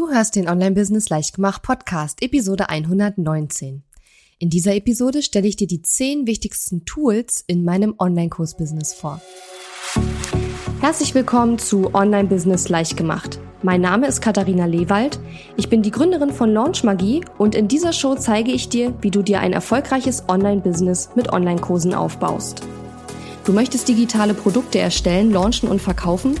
Du hörst den Online-Business Leichtgemacht Podcast, Episode 119. In dieser Episode stelle ich dir die zehn wichtigsten Tools in meinem Online-Kurs-Business vor. Herzlich willkommen zu Online-Business Leichtgemacht. Mein Name ist Katharina Lewald. Ich bin die Gründerin von Launch Magie und in dieser Show zeige ich dir, wie du dir ein erfolgreiches Online-Business mit Online-Kursen aufbaust. Du möchtest digitale Produkte erstellen, launchen und verkaufen?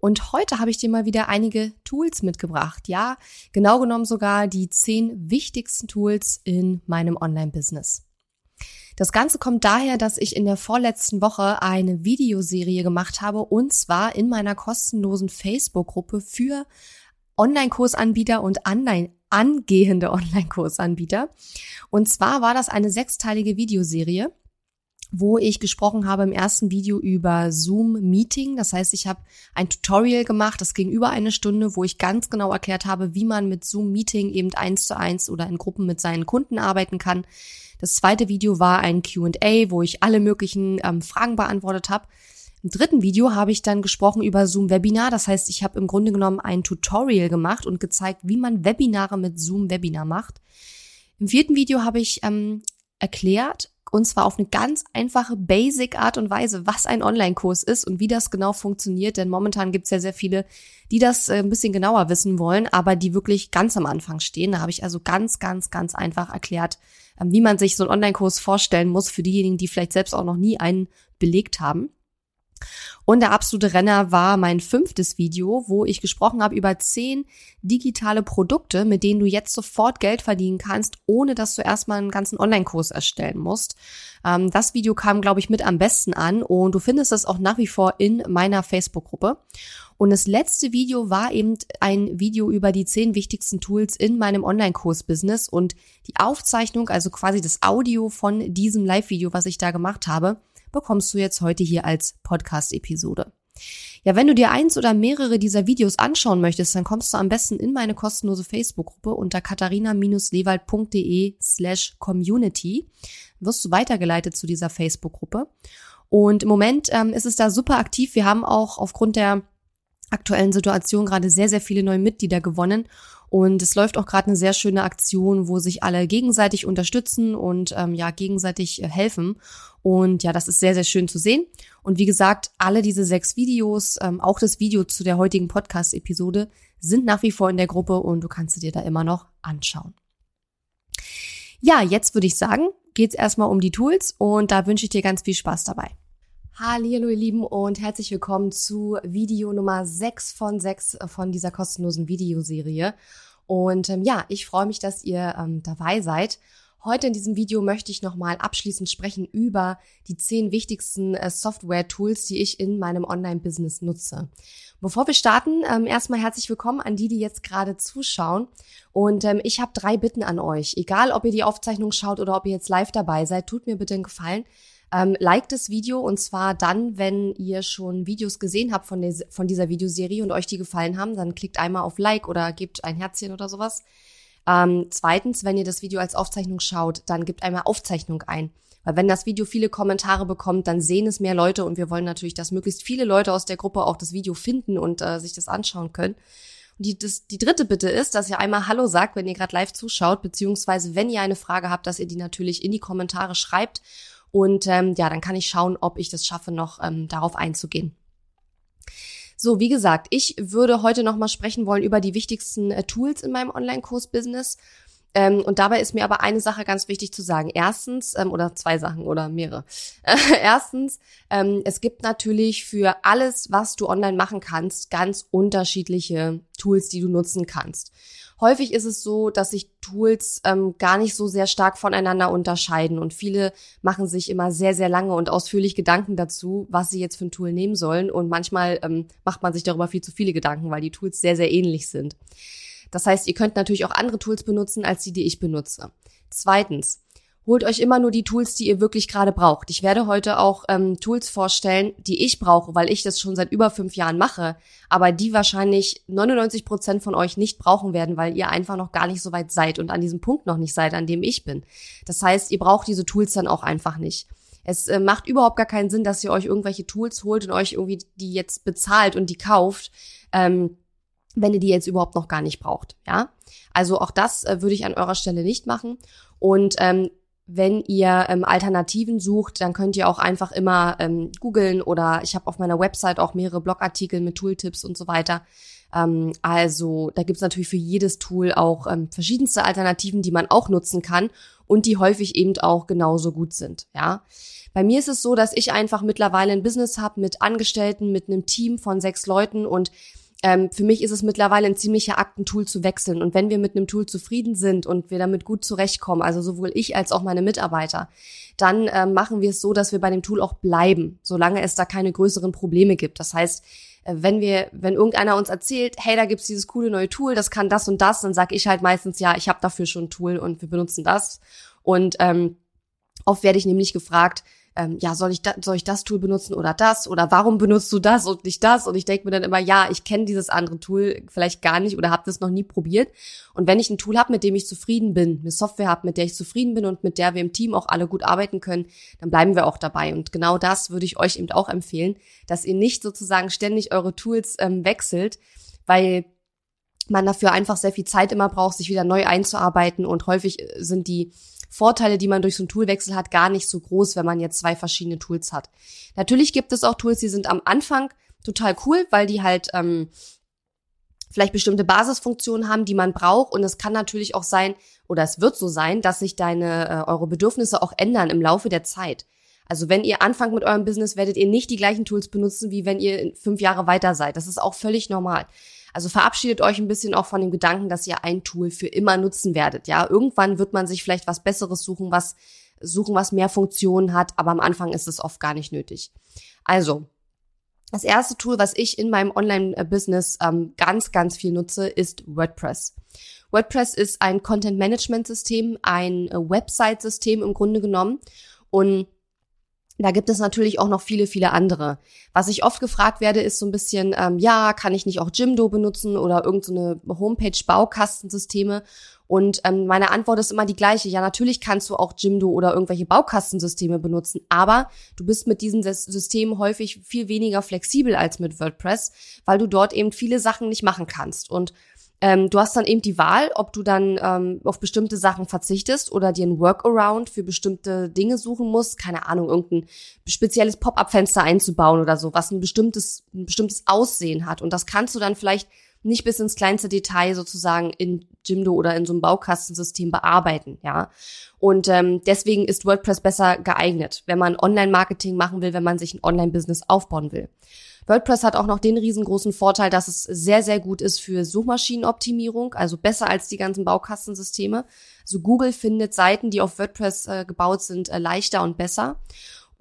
und heute habe ich dir mal wieder einige Tools mitgebracht. Ja, genau genommen sogar die zehn wichtigsten Tools in meinem Online-Business. Das Ganze kommt daher, dass ich in der vorletzten Woche eine Videoserie gemacht habe und zwar in meiner kostenlosen Facebook-Gruppe für Online-Kursanbieter und online angehende Online-Kursanbieter. Und zwar war das eine sechsteilige Videoserie wo ich gesprochen habe im ersten Video über Zoom Meeting. Das heißt, ich habe ein Tutorial gemacht, das ging über eine Stunde, wo ich ganz genau erklärt habe, wie man mit Zoom Meeting eben eins zu eins oder in Gruppen mit seinen Kunden arbeiten kann. Das zweite Video war ein Q&A, wo ich alle möglichen ähm, Fragen beantwortet habe. Im dritten Video habe ich dann gesprochen über Zoom Webinar. Das heißt, ich habe im Grunde genommen ein Tutorial gemacht und gezeigt, wie man Webinare mit Zoom Webinar macht. Im vierten Video habe ich ähm, erklärt, und zwar auf eine ganz einfache, basic Art und Weise, was ein Online-Kurs ist und wie das genau funktioniert. Denn momentan gibt es ja sehr viele, die das äh, ein bisschen genauer wissen wollen, aber die wirklich ganz am Anfang stehen. Da habe ich also ganz, ganz, ganz einfach erklärt, ähm, wie man sich so einen Online-Kurs vorstellen muss für diejenigen, die vielleicht selbst auch noch nie einen belegt haben. Und der absolute Renner war mein fünftes Video, wo ich gesprochen habe über zehn digitale Produkte, mit denen du jetzt sofort Geld verdienen kannst, ohne dass du erstmal einen ganzen Online-Kurs erstellen musst. Ähm, das Video kam, glaube ich, mit am besten an und du findest es auch nach wie vor in meiner Facebook-Gruppe. Und das letzte Video war eben ein Video über die zehn wichtigsten Tools in meinem Online-Kurs-Business und die Aufzeichnung, also quasi das Audio von diesem Live-Video, was ich da gemacht habe, bekommst du jetzt heute hier als Podcast-Episode. Ja, wenn du dir eins oder mehrere dieser Videos anschauen möchtest, dann kommst du am besten in meine kostenlose Facebook-Gruppe unter katharina-lewald.de slash community. Wirst du weitergeleitet zu dieser Facebook-Gruppe. Und im Moment ähm, ist es da super aktiv. Wir haben auch aufgrund der aktuellen Situation gerade sehr, sehr viele neue Mitglieder gewonnen. Und es läuft auch gerade eine sehr schöne Aktion, wo sich alle gegenseitig unterstützen und ähm, ja gegenseitig äh, helfen. Und ja, das ist sehr, sehr schön zu sehen. Und wie gesagt, alle diese sechs Videos, ähm, auch das Video zu der heutigen Podcast-Episode, sind nach wie vor in der Gruppe und du kannst sie dir da immer noch anschauen. Ja, jetzt würde ich sagen, geht's erstmal um die Tools und da wünsche ich dir ganz viel Spaß dabei. Hallo ihr Lieben und herzlich willkommen zu Video Nummer 6 von 6 von dieser kostenlosen Videoserie. Und ähm, ja, ich freue mich, dass ihr ähm, dabei seid. Heute in diesem Video möchte ich nochmal abschließend sprechen über die zehn wichtigsten äh, Software-Tools, die ich in meinem Online-Business nutze. Bevor wir starten, ähm, erstmal herzlich willkommen an die, die jetzt gerade zuschauen. Und ähm, ich habe drei Bitten an euch. Egal, ob ihr die Aufzeichnung schaut oder ob ihr jetzt live dabei seid, tut mir bitte einen Gefallen ähm, liked das Video und zwar dann, wenn ihr schon Videos gesehen habt von, der, von dieser Videoserie und euch die gefallen haben, dann klickt einmal auf Like oder gebt ein Herzchen oder sowas. Ähm, zweitens, wenn ihr das Video als Aufzeichnung schaut, dann gebt einmal Aufzeichnung ein. Weil wenn das Video viele Kommentare bekommt, dann sehen es mehr Leute und wir wollen natürlich, dass möglichst viele Leute aus der Gruppe auch das Video finden und äh, sich das anschauen können. Und die, das, die dritte Bitte ist, dass ihr einmal Hallo sagt, wenn ihr gerade live zuschaut, beziehungsweise wenn ihr eine Frage habt, dass ihr die natürlich in die Kommentare schreibt und ähm, ja, dann kann ich schauen, ob ich das schaffe, noch ähm, darauf einzugehen. So, wie gesagt, ich würde heute nochmal sprechen wollen über die wichtigsten äh, Tools in meinem Online-Kurs-Business. Ähm, und dabei ist mir aber eine Sache ganz wichtig zu sagen. Erstens, ähm, oder zwei Sachen oder mehrere. Äh, erstens, ähm, es gibt natürlich für alles, was du online machen kannst, ganz unterschiedliche Tools, die du nutzen kannst. Häufig ist es so, dass sich Tools ähm, gar nicht so sehr stark voneinander unterscheiden und viele machen sich immer sehr, sehr lange und ausführlich Gedanken dazu, was sie jetzt für ein Tool nehmen sollen und manchmal ähm, macht man sich darüber viel zu viele Gedanken, weil die Tools sehr, sehr ähnlich sind. Das heißt, ihr könnt natürlich auch andere Tools benutzen als die, die ich benutze. Zweitens, holt euch immer nur die Tools, die ihr wirklich gerade braucht. Ich werde heute auch ähm, Tools vorstellen, die ich brauche, weil ich das schon seit über fünf Jahren mache, aber die wahrscheinlich 99 Prozent von euch nicht brauchen werden, weil ihr einfach noch gar nicht so weit seid und an diesem Punkt noch nicht seid, an dem ich bin. Das heißt, ihr braucht diese Tools dann auch einfach nicht. Es äh, macht überhaupt gar keinen Sinn, dass ihr euch irgendwelche Tools holt und euch irgendwie die jetzt bezahlt und die kauft, ähm, wenn ihr die jetzt überhaupt noch gar nicht braucht. Ja, also auch das äh, würde ich an eurer Stelle nicht machen. Und ähm, wenn ihr ähm, Alternativen sucht, dann könnt ihr auch einfach immer ähm, googeln oder ich habe auf meiner Website auch mehrere Blogartikel mit Tooltips und so weiter. Ähm, also da gibt's natürlich für jedes Tool auch ähm, verschiedenste Alternativen, die man auch nutzen kann und die häufig eben auch genauso gut sind. Ja, bei mir ist es so, dass ich einfach mittlerweile ein Business habe mit Angestellten, mit einem Team von sechs Leuten und ähm, für mich ist es mittlerweile ein ziemlicher Akt, ein Tool zu wechseln. Und wenn wir mit einem Tool zufrieden sind und wir damit gut zurechtkommen, also sowohl ich als auch meine Mitarbeiter, dann äh, machen wir es so, dass wir bei dem Tool auch bleiben, solange es da keine größeren Probleme gibt. Das heißt, äh, wenn wir, wenn irgendeiner uns erzählt, hey, da gibt's dieses coole neue Tool, das kann das und das, dann sage ich halt meistens, ja, ich habe dafür schon ein Tool und wir benutzen das. Und ähm, oft werde ich nämlich gefragt, ähm, ja, soll ich, da, soll ich das Tool benutzen oder das? Oder warum benutzt du das und nicht das? Und ich denke mir dann immer, ja, ich kenne dieses andere Tool vielleicht gar nicht oder habe das noch nie probiert. Und wenn ich ein Tool habe, mit dem ich zufrieden bin, eine Software habe, mit der ich zufrieden bin und mit der wir im Team auch alle gut arbeiten können, dann bleiben wir auch dabei. Und genau das würde ich euch eben auch empfehlen, dass ihr nicht sozusagen ständig eure Tools ähm, wechselt, weil man dafür einfach sehr viel Zeit immer braucht, sich wieder neu einzuarbeiten und häufig äh, sind die Vorteile, die man durch so einen Toolwechsel hat, gar nicht so groß, wenn man jetzt zwei verschiedene Tools hat. Natürlich gibt es auch Tools, die sind am Anfang total cool, weil die halt ähm, vielleicht bestimmte Basisfunktionen haben, die man braucht. Und es kann natürlich auch sein, oder es wird so sein, dass sich deine, äh, eure Bedürfnisse auch ändern im Laufe der Zeit. Also wenn ihr anfangt mit eurem Business, werdet ihr nicht die gleichen Tools benutzen, wie wenn ihr fünf Jahre weiter seid. Das ist auch völlig normal. Also verabschiedet euch ein bisschen auch von dem Gedanken, dass ihr ein Tool für immer nutzen werdet. Ja, irgendwann wird man sich vielleicht was Besseres suchen, was suchen, was mehr Funktionen hat, aber am Anfang ist es oft gar nicht nötig. Also, das erste Tool, was ich in meinem Online-Business ähm, ganz, ganz viel nutze, ist WordPress. WordPress ist ein Content-Management-System, ein äh, Website-System im Grunde genommen. Und da gibt es natürlich auch noch viele, viele andere. Was ich oft gefragt werde, ist so ein bisschen, ähm, ja, kann ich nicht auch Jimdo benutzen oder irgendeine so Homepage-Baukastensysteme? Und ähm, meine Antwort ist immer die gleiche. Ja, natürlich kannst du auch Jimdo oder irgendwelche Baukastensysteme benutzen, aber du bist mit diesen Systemen häufig viel weniger flexibel als mit WordPress, weil du dort eben viele Sachen nicht machen kannst. Und ähm, du hast dann eben die Wahl, ob du dann ähm, auf bestimmte Sachen verzichtest oder dir ein Workaround für bestimmte Dinge suchen musst. Keine Ahnung, irgendein spezielles Pop-up-Fenster einzubauen oder so, was ein bestimmtes, ein bestimmtes Aussehen hat. Und das kannst du dann vielleicht nicht bis ins kleinste Detail sozusagen in Jimdo oder in so einem Baukastensystem bearbeiten, ja. Und ähm, deswegen ist WordPress besser geeignet, wenn man Online-Marketing machen will, wenn man sich ein Online-Business aufbauen will. WordPress hat auch noch den riesengroßen Vorteil, dass es sehr, sehr gut ist für Suchmaschinenoptimierung, also besser als die ganzen Baukastensysteme. Also Google findet Seiten, die auf WordPress äh, gebaut sind, äh, leichter und besser.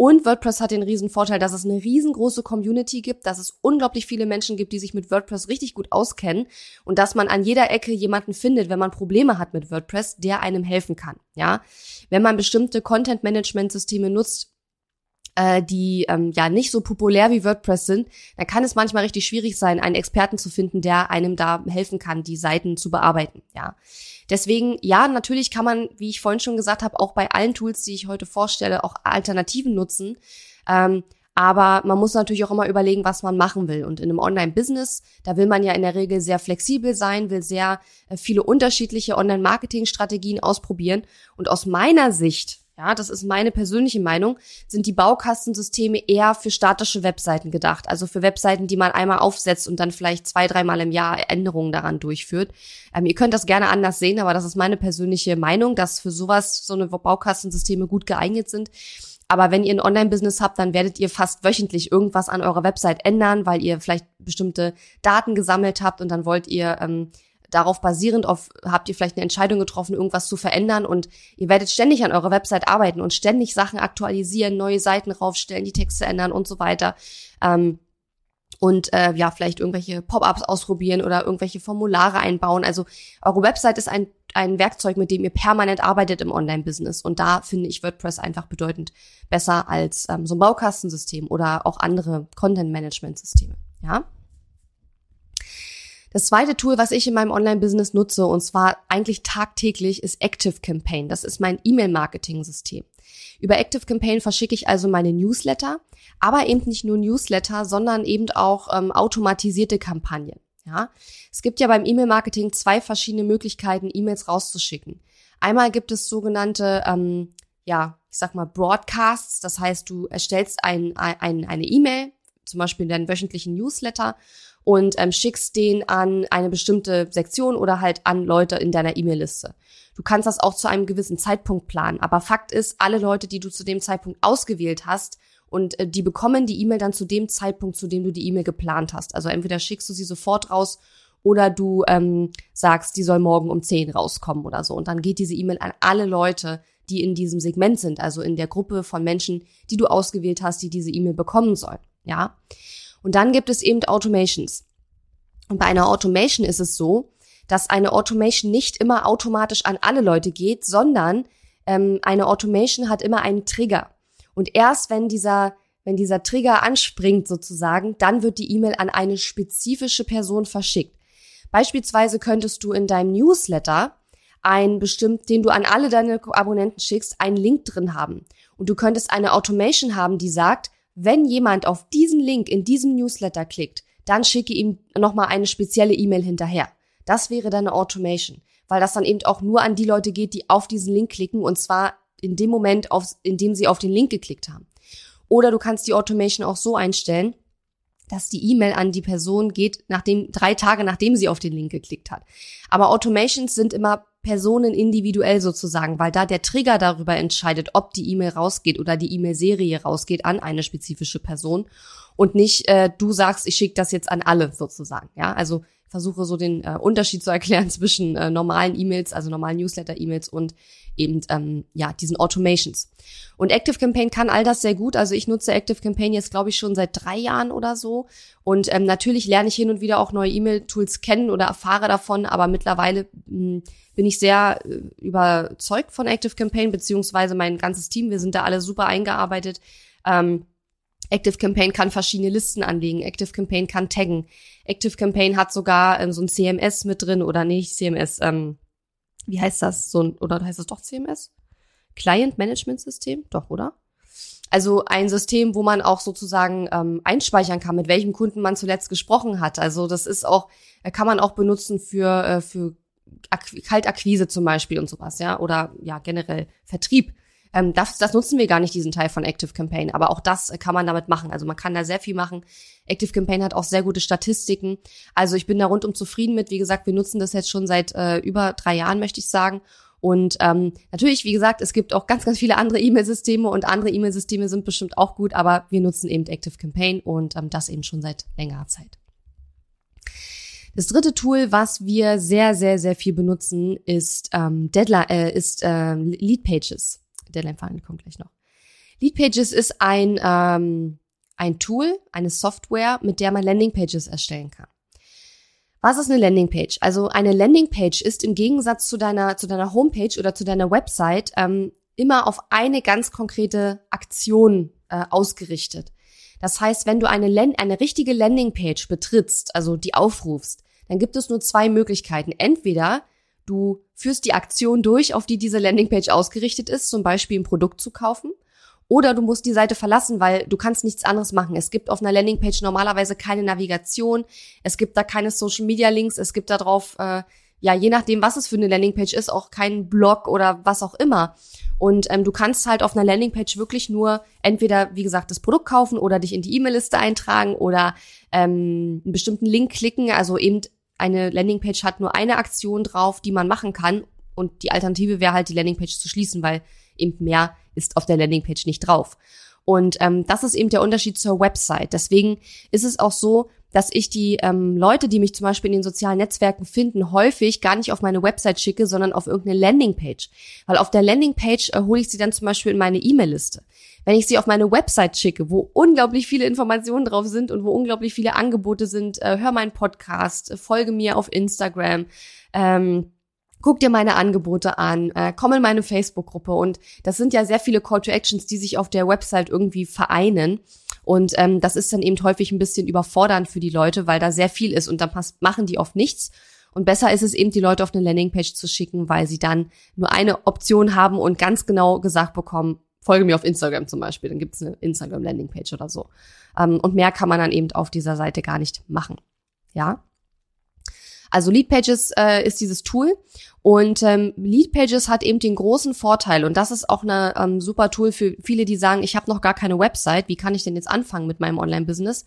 Und WordPress hat den riesen Vorteil, dass es eine riesengroße Community gibt, dass es unglaublich viele Menschen gibt, die sich mit WordPress richtig gut auskennen und dass man an jeder Ecke jemanden findet, wenn man Probleme hat mit WordPress, der einem helfen kann. Ja, wenn man bestimmte Content-Management-Systeme nutzt, äh, die ähm, ja nicht so populär wie WordPress sind, dann kann es manchmal richtig schwierig sein, einen Experten zu finden, der einem da helfen kann, die Seiten zu bearbeiten. Ja, deswegen ja, natürlich kann man, wie ich vorhin schon gesagt habe, auch bei allen Tools, die ich heute vorstelle, auch Alternativen nutzen. Ähm, aber man muss natürlich auch immer überlegen, was man machen will. Und in einem Online-Business, da will man ja in der Regel sehr flexibel sein, will sehr äh, viele unterschiedliche Online-Marketing-Strategien ausprobieren. Und aus meiner Sicht ja, das ist meine persönliche Meinung, sind die Baukastensysteme eher für statische Webseiten gedacht. Also für Webseiten, die man einmal aufsetzt und dann vielleicht zwei, dreimal im Jahr Änderungen daran durchführt. Ähm, ihr könnt das gerne anders sehen, aber das ist meine persönliche Meinung, dass für sowas so eine Baukastensysteme gut geeignet sind. Aber wenn ihr ein Online-Business habt, dann werdet ihr fast wöchentlich irgendwas an eurer Website ändern, weil ihr vielleicht bestimmte Daten gesammelt habt und dann wollt ihr ähm, darauf basierend auf, habt ihr vielleicht eine Entscheidung getroffen, irgendwas zu verändern und ihr werdet ständig an eurer Website arbeiten und ständig Sachen aktualisieren, neue Seiten raufstellen, die Texte ändern und so weiter. Ähm, und äh, ja, vielleicht irgendwelche Pop-ups ausprobieren oder irgendwelche Formulare einbauen. Also eure Website ist ein, ein Werkzeug, mit dem ihr permanent arbeitet im Online-Business. Und da finde ich WordPress einfach bedeutend besser als ähm, so ein Baukastensystem oder auch andere Content-Management-Systeme. Ja. Das zweite Tool, was ich in meinem Online-Business nutze, und zwar eigentlich tagtäglich, ist Active Campaign. Das ist mein E-Mail-Marketing-System. Über Active Campaign verschicke ich also meine Newsletter, aber eben nicht nur Newsletter, sondern eben auch ähm, automatisierte Kampagnen. Ja, es gibt ja beim E-Mail-Marketing zwei verschiedene Möglichkeiten, E-Mails rauszuschicken. Einmal gibt es sogenannte, ähm, ja, ich sag mal Broadcasts. Das heißt, du erstellst ein, ein, eine E-Mail, zum Beispiel in deinen wöchentlichen Newsletter und ähm, schickst den an eine bestimmte Sektion oder halt an Leute in deiner E-Mail-Liste. Du kannst das auch zu einem gewissen Zeitpunkt planen. Aber Fakt ist, alle Leute, die du zu dem Zeitpunkt ausgewählt hast, und äh, die bekommen die E-Mail dann zu dem Zeitpunkt, zu dem du die E-Mail geplant hast. Also entweder schickst du sie sofort raus oder du ähm, sagst, die soll morgen um 10 rauskommen oder so. Und dann geht diese E-Mail an alle Leute, die in diesem Segment sind, also in der Gruppe von Menschen, die du ausgewählt hast, die diese E-Mail bekommen sollen. Ja. Und dann gibt es eben Automations. Und bei einer Automation ist es so, dass eine Automation nicht immer automatisch an alle Leute geht, sondern ähm, eine Automation hat immer einen Trigger. Und erst wenn dieser, wenn dieser Trigger anspringt sozusagen, dann wird die E-Mail an eine spezifische Person verschickt. Beispielsweise könntest du in deinem Newsletter ein bestimmt, den du an alle deine Abonnenten schickst, einen Link drin haben. Und du könntest eine Automation haben, die sagt, wenn jemand auf diesen Link in diesem Newsletter klickt, dann schicke ihm nochmal eine spezielle E-Mail hinterher. Das wäre dann eine Automation, weil das dann eben auch nur an die Leute geht, die auf diesen Link klicken und zwar in dem Moment, auf, in dem sie auf den Link geklickt haben. Oder du kannst die Automation auch so einstellen, dass die E-Mail an die Person geht, nachdem drei Tage nachdem sie auf den Link geklickt hat. Aber Automations sind immer Personen individuell sozusagen, weil da der Trigger darüber entscheidet, ob die E-Mail rausgeht oder die E-Mail-Serie rausgeht an eine spezifische Person und nicht äh, du sagst, ich schicke das jetzt an alle sozusagen. Ja, also versuche so den äh, Unterschied zu erklären zwischen äh, normalen E-Mails, also normalen Newsletter-E-Mails und eben ähm, ja diesen Automations. Und Active Campaign kann all das sehr gut. Also ich nutze Active Campaign jetzt glaube ich schon seit drei Jahren oder so. Und ähm, natürlich lerne ich hin und wieder auch neue E-Mail-Tools kennen oder erfahre davon. Aber mittlerweile mh, hm, bin ich sehr äh, überzeugt von Active Campaign beziehungsweise mein ganzes Team. Wir sind da alle super eingearbeitet. Ähm, Active Campaign kann verschiedene Listen anlegen. Active Campaign kann taggen. Active Campaign hat sogar ähm, so ein CMS mit drin oder nicht CMS. Ähm, wie heißt das? So ein, oder heißt das doch CMS? Client Management System? Doch, oder? Also ein System, wo man auch sozusagen ähm, einspeichern kann, mit welchem Kunden man zuletzt gesprochen hat. Also das ist auch, äh, kann man auch benutzen für, äh, für Kaltakquise zum Beispiel und sowas, ja, oder ja, generell Vertrieb. Ähm, das, das nutzen wir gar nicht, diesen Teil von Active Campaign, aber auch das kann man damit machen. Also man kann da sehr viel machen. Active Campaign hat auch sehr gute Statistiken. Also ich bin da rundum zufrieden mit. Wie gesagt, wir nutzen das jetzt schon seit äh, über drei Jahren, möchte ich sagen. Und ähm, natürlich, wie gesagt, es gibt auch ganz, ganz viele andere E-Mail-Systeme und andere E-Mail-Systeme sind bestimmt auch gut, aber wir nutzen eben Active Campaign und ähm, das eben schon seit längerer Zeit. Das dritte Tool, was wir sehr, sehr, sehr viel benutzen, ist ähm, Deadline, äh, ist äh, Lead Pages. Deadline Funnel kommt gleich noch. Leadpages ist ein, ähm, ein Tool, eine Software, mit der man Landingpages erstellen kann. Was ist eine Landingpage? Also eine Landingpage ist im Gegensatz zu deiner, zu deiner Homepage oder zu deiner Website ähm, immer auf eine ganz konkrete Aktion äh, ausgerichtet. Das heißt, wenn du eine, Land eine richtige Landingpage betrittst, also die aufrufst, dann gibt es nur zwei Möglichkeiten. Entweder Du führst die Aktion durch, auf die diese Landingpage ausgerichtet ist, zum Beispiel ein Produkt zu kaufen. Oder du musst die Seite verlassen, weil du kannst nichts anderes machen. Es gibt auf einer Landingpage normalerweise keine Navigation, es gibt da keine Social Media Links, es gibt da drauf, äh, ja, je nachdem, was es für eine Landingpage ist, auch keinen Blog oder was auch immer. Und ähm, du kannst halt auf einer Landingpage wirklich nur entweder, wie gesagt, das Produkt kaufen oder dich in die E-Mail-Liste eintragen oder ähm, einen bestimmten Link klicken, also eben eine Landingpage hat nur eine Aktion drauf, die man machen kann. Und die Alternative wäre halt, die Landingpage zu schließen, weil eben mehr ist auf der Landingpage nicht drauf. Und ähm, das ist eben der Unterschied zur Website. Deswegen ist es auch so, dass ich die ähm, Leute, die mich zum Beispiel in den sozialen Netzwerken finden, häufig gar nicht auf meine Website schicke, sondern auf irgendeine Landingpage. Weil auf der Landingpage äh, hole ich sie dann zum Beispiel in meine E-Mail-Liste. Wenn ich sie auf meine Website schicke, wo unglaublich viele Informationen drauf sind und wo unglaublich viele Angebote sind, äh, hör meinen Podcast, äh, folge mir auf Instagram, ähm, guck dir meine Angebote an, äh, komm in meine Facebook-Gruppe und das sind ja sehr viele Call to Actions, die sich auf der Website irgendwie vereinen. Und ähm, das ist dann eben häufig ein bisschen überfordernd für die Leute, weil da sehr viel ist und dann machen die oft nichts. Und besser ist es eben, die Leute auf eine Landingpage zu schicken, weil sie dann nur eine Option haben und ganz genau gesagt bekommen, folge mir auf Instagram zum Beispiel, dann gibt's eine Instagram-Landingpage oder so. Ähm, und mehr kann man dann eben auf dieser Seite gar nicht machen. Ja. Also Leadpages äh, ist dieses Tool und ähm, Leadpages hat eben den großen Vorteil und das ist auch eine ähm, super Tool für viele, die sagen, ich habe noch gar keine Website, wie kann ich denn jetzt anfangen mit meinem Online-Business?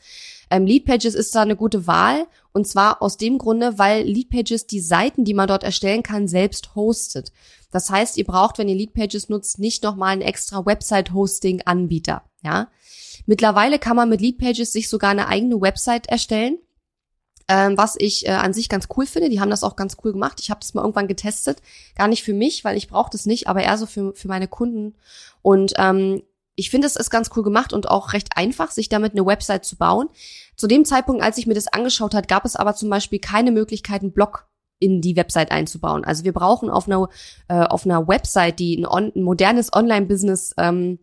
Ähm, Leadpages ist da eine gute Wahl und zwar aus dem Grunde, weil Leadpages die Seiten, die man dort erstellen kann, selbst hostet. Das heißt, ihr braucht, wenn ihr Leadpages nutzt, nicht nochmal einen extra Website-Hosting-Anbieter. Ja, Mittlerweile kann man mit Leadpages sich sogar eine eigene Website erstellen ähm, was ich äh, an sich ganz cool finde. Die haben das auch ganz cool gemacht. Ich habe das mal irgendwann getestet. Gar nicht für mich, weil ich brauche das nicht, aber eher so für, für meine Kunden. Und ähm, ich finde, es ist ganz cool gemacht und auch recht einfach, sich damit eine Website zu bauen. Zu dem Zeitpunkt, als ich mir das angeschaut hat, gab es aber zum Beispiel keine Möglichkeit, einen Blog in die Website einzubauen. Also wir brauchen auf einer, äh, auf einer Website, die ein, on, ein modernes Online-Business ähm,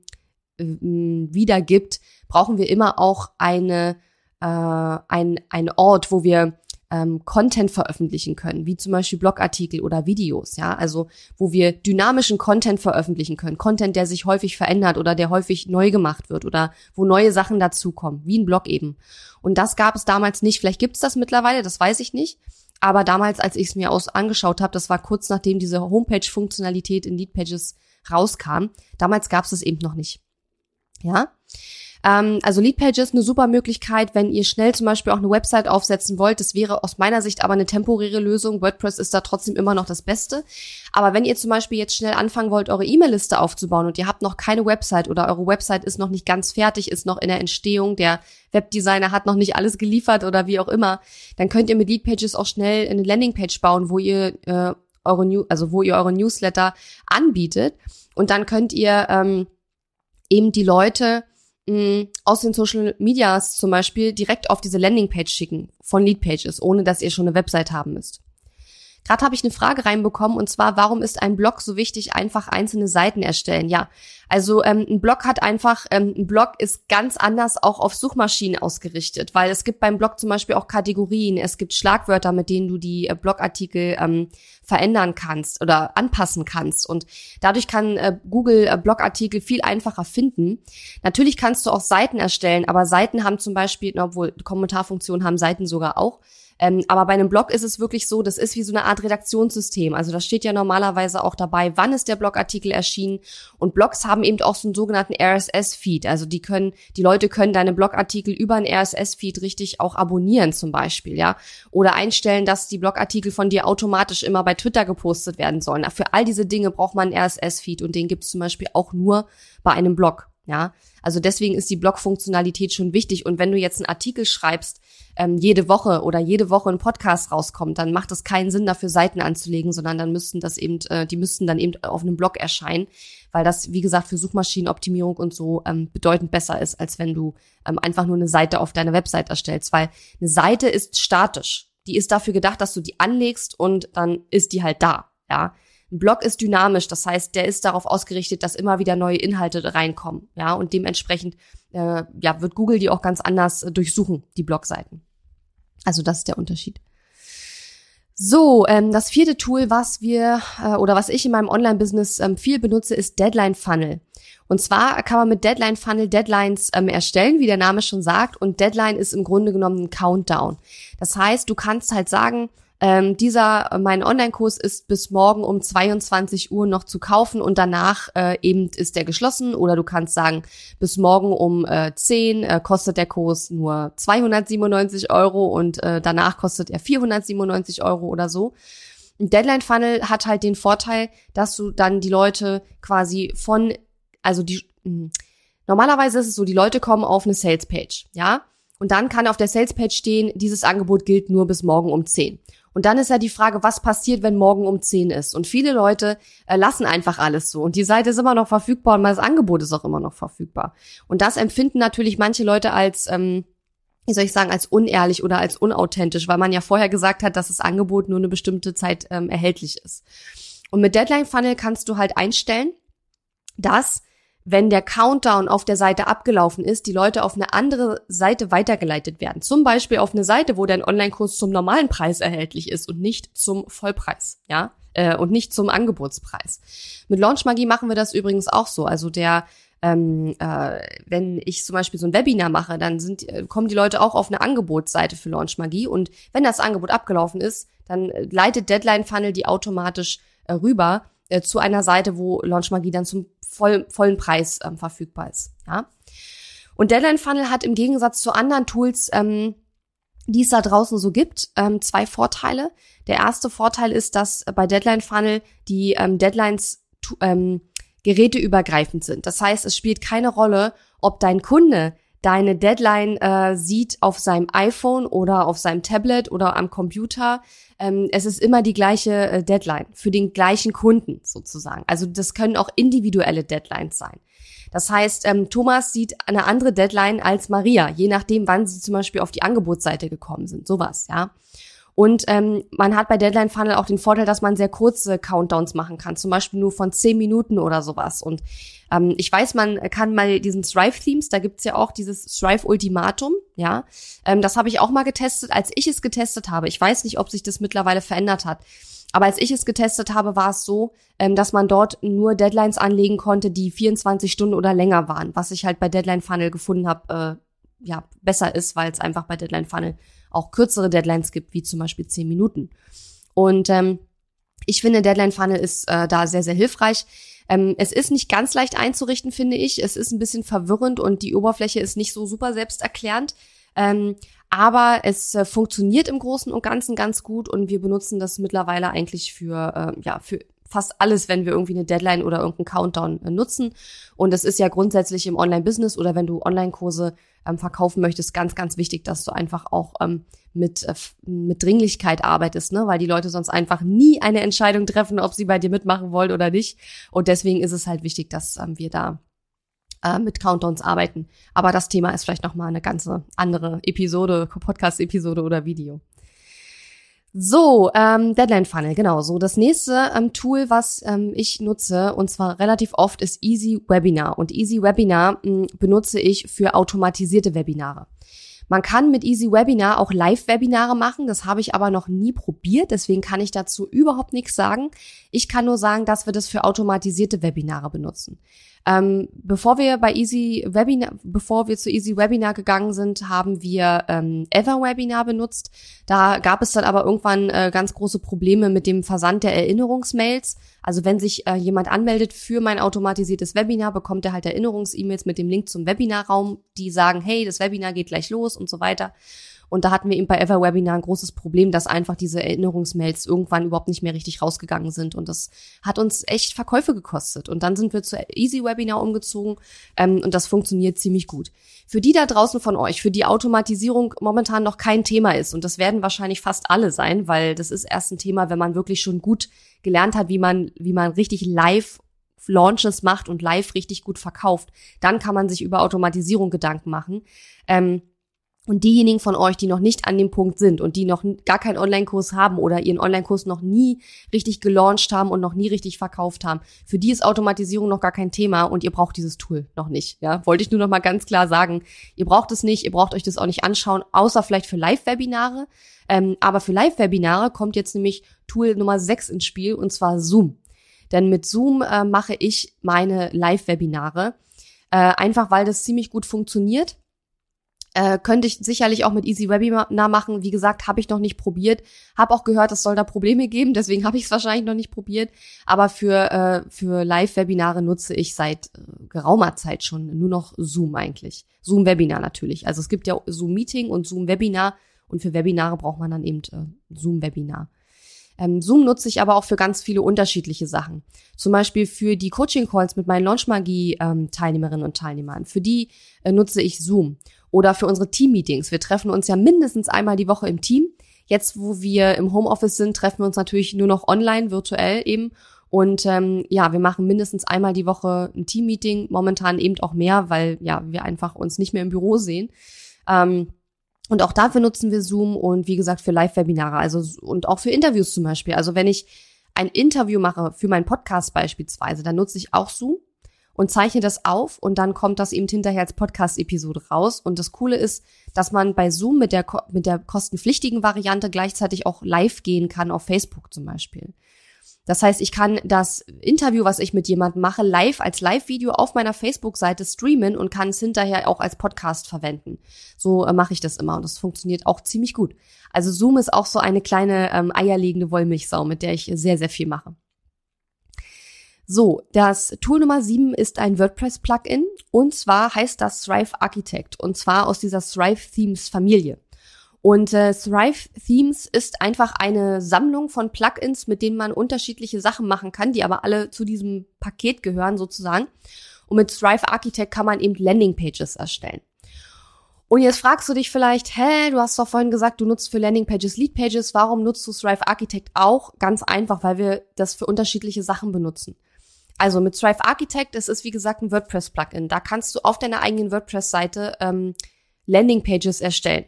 äh, wiedergibt, brauchen wir immer auch eine äh, ein, ein Ort, wo wir ähm, Content veröffentlichen können, wie zum Beispiel Blogartikel oder Videos, ja, also wo wir dynamischen Content veröffentlichen können, Content, der sich häufig verändert oder der häufig neu gemacht wird oder wo neue Sachen dazukommen, wie ein Blog eben. Und das gab es damals nicht. Vielleicht gibt es das mittlerweile, das weiß ich nicht. Aber damals, als ich es mir aus angeschaut habe, das war kurz nachdem diese Homepage-Funktionalität in Leadpages rauskam. Damals gab es es eben noch nicht. Ja. Ähm, also Leadpages eine super Möglichkeit, wenn ihr schnell zum Beispiel auch eine Website aufsetzen wollt. Das wäre aus meiner Sicht aber eine temporäre Lösung. WordPress ist da trotzdem immer noch das Beste. Aber wenn ihr zum Beispiel jetzt schnell anfangen wollt, eure E-Mail-Liste aufzubauen und ihr habt noch keine Website oder eure Website ist noch nicht ganz fertig, ist noch in der Entstehung, der Webdesigner hat noch nicht alles geliefert oder wie auch immer, dann könnt ihr mit Leadpages auch schnell eine Landingpage bauen, wo ihr äh, eure New also wo ihr eure Newsletter anbietet und dann könnt ihr ähm, eben die Leute mh, aus den Social Medias zum Beispiel direkt auf diese Landingpage schicken von Leadpages, ohne dass ihr schon eine Website haben müsst. Gerade habe ich eine Frage reinbekommen und zwar, warum ist ein Blog so wichtig? Einfach einzelne Seiten erstellen. Ja, also ähm, ein Blog hat einfach, ähm, ein Blog ist ganz anders auch auf Suchmaschinen ausgerichtet, weil es gibt beim Blog zum Beispiel auch Kategorien, es gibt Schlagwörter, mit denen du die äh, Blogartikel ähm, verändern kannst oder anpassen kannst und dadurch kann äh, Google äh, Blogartikel viel einfacher finden. Natürlich kannst du auch Seiten erstellen, aber Seiten haben zum Beispiel, obwohl Kommentarfunktionen haben Seiten sogar auch, ähm, aber bei einem Blog ist es wirklich so, das ist wie so eine Art Redaktionssystem. Also da steht ja normalerweise auch dabei, wann ist der Blogartikel erschienen. Und Blogs haben eben auch so einen sogenannten RSS-Feed. Also die können, die Leute können deine Blogartikel über einen RSS-Feed richtig auch abonnieren zum Beispiel, ja. Oder einstellen, dass die Blogartikel von dir automatisch immer bei Twitter gepostet werden sollen. Für all diese Dinge braucht man einen RSS-Feed und den gibt es zum Beispiel auch nur bei einem Blog. Ja, also deswegen ist die Blog-Funktionalität schon wichtig. Und wenn du jetzt einen Artikel schreibst, ähm, jede Woche oder jede Woche ein Podcast rauskommt, dann macht es keinen Sinn, dafür Seiten anzulegen, sondern dann müssten das eben, äh, die müssten dann eben auf einem Blog erscheinen, weil das, wie gesagt, für Suchmaschinenoptimierung und so ähm, bedeutend besser ist, als wenn du ähm, einfach nur eine Seite auf deine Website erstellst, weil eine Seite ist statisch. Die ist dafür gedacht, dass du die anlegst und dann ist die halt da. Ja, ein Blog ist dynamisch, das heißt, der ist darauf ausgerichtet, dass immer wieder neue Inhalte reinkommen, ja, und dementsprechend äh, ja wird Google die auch ganz anders äh, durchsuchen, die Blogseiten. Also das ist der Unterschied. So, ähm, das vierte Tool, was wir äh, oder was ich in meinem Online-Business ähm, viel benutze, ist Deadline Funnel. Und zwar kann man mit Deadline Funnel Deadlines ähm, erstellen, wie der Name schon sagt. Und Deadline ist im Grunde genommen ein Countdown. Das heißt, du kannst halt sagen, ähm, dieser, mein Online-Kurs ist bis morgen um 22 Uhr noch zu kaufen und danach äh, eben ist der geschlossen oder du kannst sagen, bis morgen um äh, 10 äh, kostet der Kurs nur 297 Euro und äh, danach kostet er 497 Euro oder so. Deadline Funnel hat halt den Vorteil, dass du dann die Leute quasi von, also die, mh, hm, normalerweise ist es so, die Leute kommen auf eine Sales Page, ja, Und dann kann auf der Salespage stehen, dieses Angebot gilt nur bis morgen um 10. Und dann ist ja die Frage, was passiert, wenn morgen um 10 ist? Und viele Leute äh, lassen einfach alles so. Und die Seite ist immer noch verfügbar und das Angebot ist auch immer noch verfügbar. Und das empfinden natürlich manche Leute als, ähm, wie soll ich sagen, als unehrlich oder als unauthentisch, weil man ja vorher gesagt hat, dass das Angebot nur eine bestimmte Zeit ähm, erhältlich ist. Und mit Deadline Funnel kannst du halt einstellen, dass wenn der Countdown auf der Seite abgelaufen ist, die Leute auf eine andere Seite weitergeleitet werden. Zum Beispiel auf eine Seite, wo dein Online-Kurs zum normalen Preis erhältlich ist und nicht zum Vollpreis, ja, äh, und nicht zum Angebotspreis. Mit Launch Magie machen wir das übrigens auch so. Also der ähm, äh, wenn ich zum Beispiel so ein Webinar mache, dann sind, äh, kommen die Leute auch auf eine Angebotsseite für Launch Magie und wenn das Angebot abgelaufen ist, dann äh, leitet Deadline Funnel die automatisch äh, rüber äh, zu einer Seite, wo Launch Magie dann zum voll, vollen Preis ähm, verfügbar ist. Ja? Und Deadline Funnel hat im Gegensatz zu anderen Tools, ähm, die es da draußen so gibt, ähm, zwei Vorteile. Der erste Vorteil ist, dass bei Deadline Funnel die ähm, Deadlines ähm, geräteübergreifend sind. Das heißt, es spielt keine Rolle, ob dein Kunde deine Deadline äh, sieht auf seinem iPhone oder auf seinem Tablet oder am Computer. Ähm, es ist immer die gleiche äh, Deadline für den gleichen Kunden sozusagen. Also das können auch individuelle Deadlines sein. Das heißt, ähm, Thomas sieht eine andere Deadline als Maria, je nachdem, wann sie zum Beispiel auf die Angebotsseite gekommen sind. Sowas, ja. Und ähm, man hat bei Deadline Funnel auch den Vorteil, dass man sehr kurze Countdowns machen kann, zum Beispiel nur von zehn Minuten oder sowas. Und ähm, ich weiß, man kann mal diesen Strive-Themes, da gibt's ja auch dieses Strive-Ultimatum, ja. Ähm, das habe ich auch mal getestet, als ich es getestet habe. Ich weiß nicht, ob sich das mittlerweile verändert hat. Aber als ich es getestet habe, war es so, ähm, dass man dort nur Deadlines anlegen konnte, die 24 Stunden oder länger waren, was ich halt bei Deadline Funnel gefunden habe, äh, ja, besser ist, weil es einfach bei Deadline Funnel auch kürzere Deadlines gibt, wie zum Beispiel zehn Minuten. Und ähm, ich finde, Deadline Funnel ist äh, da sehr, sehr hilfreich. Ähm, es ist nicht ganz leicht einzurichten, finde ich. Es ist ein bisschen verwirrend und die Oberfläche ist nicht so super selbsterklärend. Ähm, aber es äh, funktioniert im Großen und Ganzen ganz gut und wir benutzen das mittlerweile eigentlich für, äh, ja, für fast alles, wenn wir irgendwie eine Deadline oder irgendeinen Countdown äh, nutzen. Und es ist ja grundsätzlich im Online-Business oder wenn du Online-Kurse ähm, verkaufen möchtest, ganz, ganz wichtig, dass du einfach auch ähm, mit, äh, mit Dringlichkeit arbeitest, ne? weil die Leute sonst einfach nie eine Entscheidung treffen, ob sie bei dir mitmachen wollen oder nicht. Und deswegen ist es halt wichtig, dass ähm, wir da äh, mit Countdowns arbeiten. Aber das Thema ist vielleicht nochmal eine ganze andere Episode, Podcast-Episode oder Video. So, ähm, Deadline Funnel, genau. So, das nächste ähm, Tool, was ähm, ich nutze, und zwar relativ oft, ist Easy Webinar. Und Easy Webinar mh, benutze ich für automatisierte Webinare. Man kann mit Easy Webinar auch Live-Webinare machen. Das habe ich aber noch nie probiert. Deswegen kann ich dazu überhaupt nichts sagen. Ich kann nur sagen, dass wir das für automatisierte Webinare benutzen. Ähm, bevor wir bei Easy Webinar, bevor wir zu Easy Webinar gegangen sind, haben wir ähm, Ever Webinar benutzt. Da gab es dann aber irgendwann äh, ganz große Probleme mit dem Versand der Erinnerungsmails. Also wenn sich äh, jemand anmeldet für mein automatisiertes Webinar, bekommt er halt Erinnerungs-E-Mails mit dem Link zum Webinarraum, die sagen, hey, das Webinar geht gleich los und so weiter. Und da hatten wir eben bei Everwebinar ein großes Problem, dass einfach diese Erinnerungsmails irgendwann überhaupt nicht mehr richtig rausgegangen sind. Und das hat uns echt Verkäufe gekostet. Und dann sind wir zu Easy Webinar umgezogen ähm, und das funktioniert ziemlich gut. Für die da draußen von euch, für die Automatisierung momentan noch kein Thema ist, und das werden wahrscheinlich fast alle sein, weil das ist erst ein Thema, wenn man wirklich schon gut gelernt hat, wie man, wie man richtig live Launches macht und live richtig gut verkauft, dann kann man sich über Automatisierung Gedanken machen. Ähm, und diejenigen von euch, die noch nicht an dem Punkt sind und die noch gar keinen Online-Kurs haben oder ihren Online-Kurs noch nie richtig gelauncht haben und noch nie richtig verkauft haben, für die ist Automatisierung noch gar kein Thema und ihr braucht dieses Tool noch nicht. Ja, wollte ich nur noch mal ganz klar sagen. Ihr braucht es nicht, ihr braucht euch das auch nicht anschauen, außer vielleicht für Live-Webinare. Ähm, aber für Live-Webinare kommt jetzt nämlich Tool Nummer 6 ins Spiel und zwar Zoom. Denn mit Zoom äh, mache ich meine Live-Webinare. Äh, einfach weil das ziemlich gut funktioniert äh, könnte ich sicherlich auch mit Easy Webinar machen. Wie gesagt, habe ich noch nicht probiert. Habe auch gehört, es soll da Probleme geben, deswegen habe ich es wahrscheinlich noch nicht probiert. Aber für, äh, für Live-Webinare nutze ich seit äh, geraumer Zeit schon nur noch Zoom eigentlich. Zoom-Webinar natürlich. Also es gibt ja Zoom-Meeting und Zoom-Webinar und für Webinare braucht man dann eben äh, Zoom-Webinar. Ähm, Zoom nutze ich aber auch für ganz viele unterschiedliche Sachen. Zum Beispiel für die Coaching-Calls mit meinen Launchmagie-Teilnehmerinnen ähm, und Teilnehmern. Für die äh, nutze ich Zoom. Oder für unsere Team-Meetings. Wir treffen uns ja mindestens einmal die Woche im Team. Jetzt, wo wir im Homeoffice sind, treffen wir uns natürlich nur noch online, virtuell eben. Und ähm, ja, wir machen mindestens einmal die Woche ein Team-Meeting, momentan eben auch mehr, weil ja, wir einfach uns nicht mehr im Büro sehen. Ähm, und auch dafür nutzen wir Zoom und wie gesagt für Live-Webinare, also und auch für Interviews zum Beispiel. Also wenn ich ein Interview mache für meinen Podcast beispielsweise, dann nutze ich auch Zoom und zeichne das auf und dann kommt das eben hinterher als Podcast-Episode raus. Und das Coole ist, dass man bei Zoom mit der, mit der kostenpflichtigen Variante gleichzeitig auch live gehen kann auf Facebook zum Beispiel. Das heißt, ich kann das Interview, was ich mit jemandem mache, live als Live-Video auf meiner Facebook-Seite streamen und kann es hinterher auch als Podcast verwenden. So äh, mache ich das immer und das funktioniert auch ziemlich gut. Also Zoom ist auch so eine kleine ähm, eierlegende Wollmilchsau, mit der ich sehr, sehr viel mache. So, das Tool Nummer 7 ist ein WordPress-Plugin und zwar heißt das Thrive Architect und zwar aus dieser Thrive Themes Familie. Und äh, Thrive Themes ist einfach eine Sammlung von Plugins, mit denen man unterschiedliche Sachen machen kann, die aber alle zu diesem Paket gehören sozusagen. Und mit Thrive Architect kann man eben Landingpages erstellen. Und jetzt fragst du dich vielleicht, hä, du hast doch vorhin gesagt, du nutzt für Landingpages Leadpages, warum nutzt du Thrive Architect auch? Ganz einfach, weil wir das für unterschiedliche Sachen benutzen. Also mit Thrive Architect, es ist wie gesagt ein WordPress-Plugin. Da kannst du auf deiner eigenen WordPress-Seite ähm, Landingpages erstellen.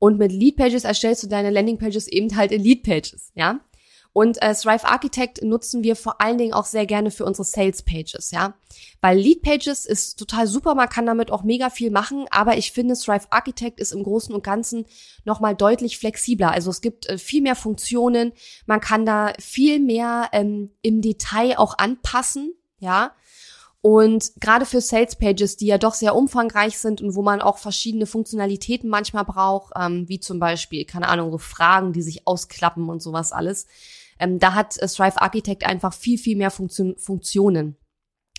Und mit Leadpages erstellst du deine Landingpages eben halt in Leadpages, ja. Und äh, Thrive Architect nutzen wir vor allen Dingen auch sehr gerne für unsere Sales Pages, ja. Weil Lead Pages ist total super, man kann damit auch mega viel machen, aber ich finde Thrive Architect ist im Großen und Ganzen nochmal deutlich flexibler. Also es gibt äh, viel mehr Funktionen, man kann da viel mehr ähm, im Detail auch anpassen, ja. Und gerade für Sales Pages, die ja doch sehr umfangreich sind und wo man auch verschiedene Funktionalitäten manchmal braucht, ähm, wie zum Beispiel, keine Ahnung, so Fragen, die sich ausklappen und sowas alles, ähm, da hat äh, Strive Architect einfach viel, viel mehr Funktion Funktionen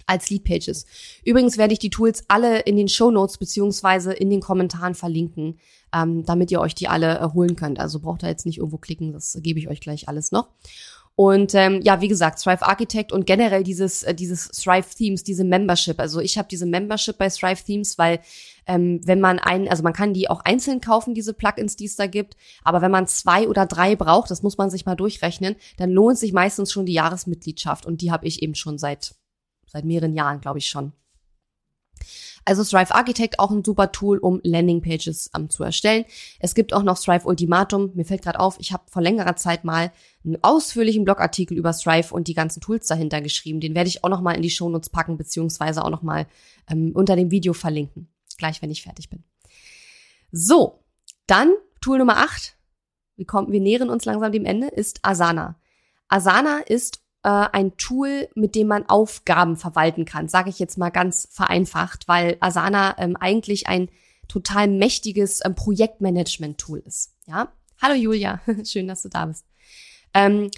als Lead Pages. Übrigens werde ich die Tools alle in den Show Notes beziehungsweise in den Kommentaren verlinken, ähm, damit ihr euch die alle äh, holen könnt. Also braucht ihr jetzt nicht irgendwo klicken, das gebe ich euch gleich alles noch. Und ähm, ja, wie gesagt, Thrive Architect und generell dieses, äh, dieses Thrive Themes, diese Membership. Also ich habe diese Membership bei Thrive Themes, weil ähm, wenn man einen, also man kann die auch einzeln kaufen, diese Plugins, die es da gibt, aber wenn man zwei oder drei braucht, das muss man sich mal durchrechnen, dann lohnt sich meistens schon die Jahresmitgliedschaft und die habe ich eben schon seit seit mehreren Jahren, glaube ich schon. Also Strive Architect auch ein super Tool, um Landingpages ähm, zu erstellen. Es gibt auch noch Strive Ultimatum. Mir fällt gerade auf, ich habe vor längerer Zeit mal einen ausführlichen Blogartikel über Strive und die ganzen Tools dahinter geschrieben. Den werde ich auch noch mal in die Shownotes packen, beziehungsweise auch noch mal ähm, unter dem Video verlinken. Gleich, wenn ich fertig bin. So, dann Tool Nummer 8. Wir, wir nähern uns langsam dem Ende, ist Asana. Asana ist äh, ein Tool, mit dem man Aufgaben verwalten kann, sage ich jetzt mal ganz vereinfacht, weil Asana ähm, eigentlich ein total mächtiges ähm, Projektmanagement-Tool ist. Ja, hallo Julia, schön, dass du da bist. Ähm,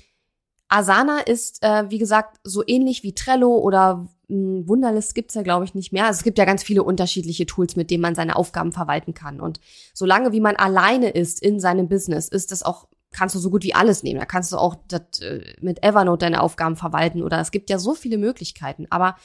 Asana ist, äh, wie gesagt, so ähnlich wie Trello oder mh, hm, Wunderlist gibt's ja, glaube ich, nicht mehr. Also es gibt ja ganz viele unterschiedliche Tools, mit denen man seine Aufgaben verwalten kann. Und solange wie man alleine ist in seinem Business, ist das auch kannst du so gut wie alles nehmen. Da kannst du auch das, äh, mit Evernote deine Aufgaben verwalten oder es gibt ja so viele Möglichkeiten. Aber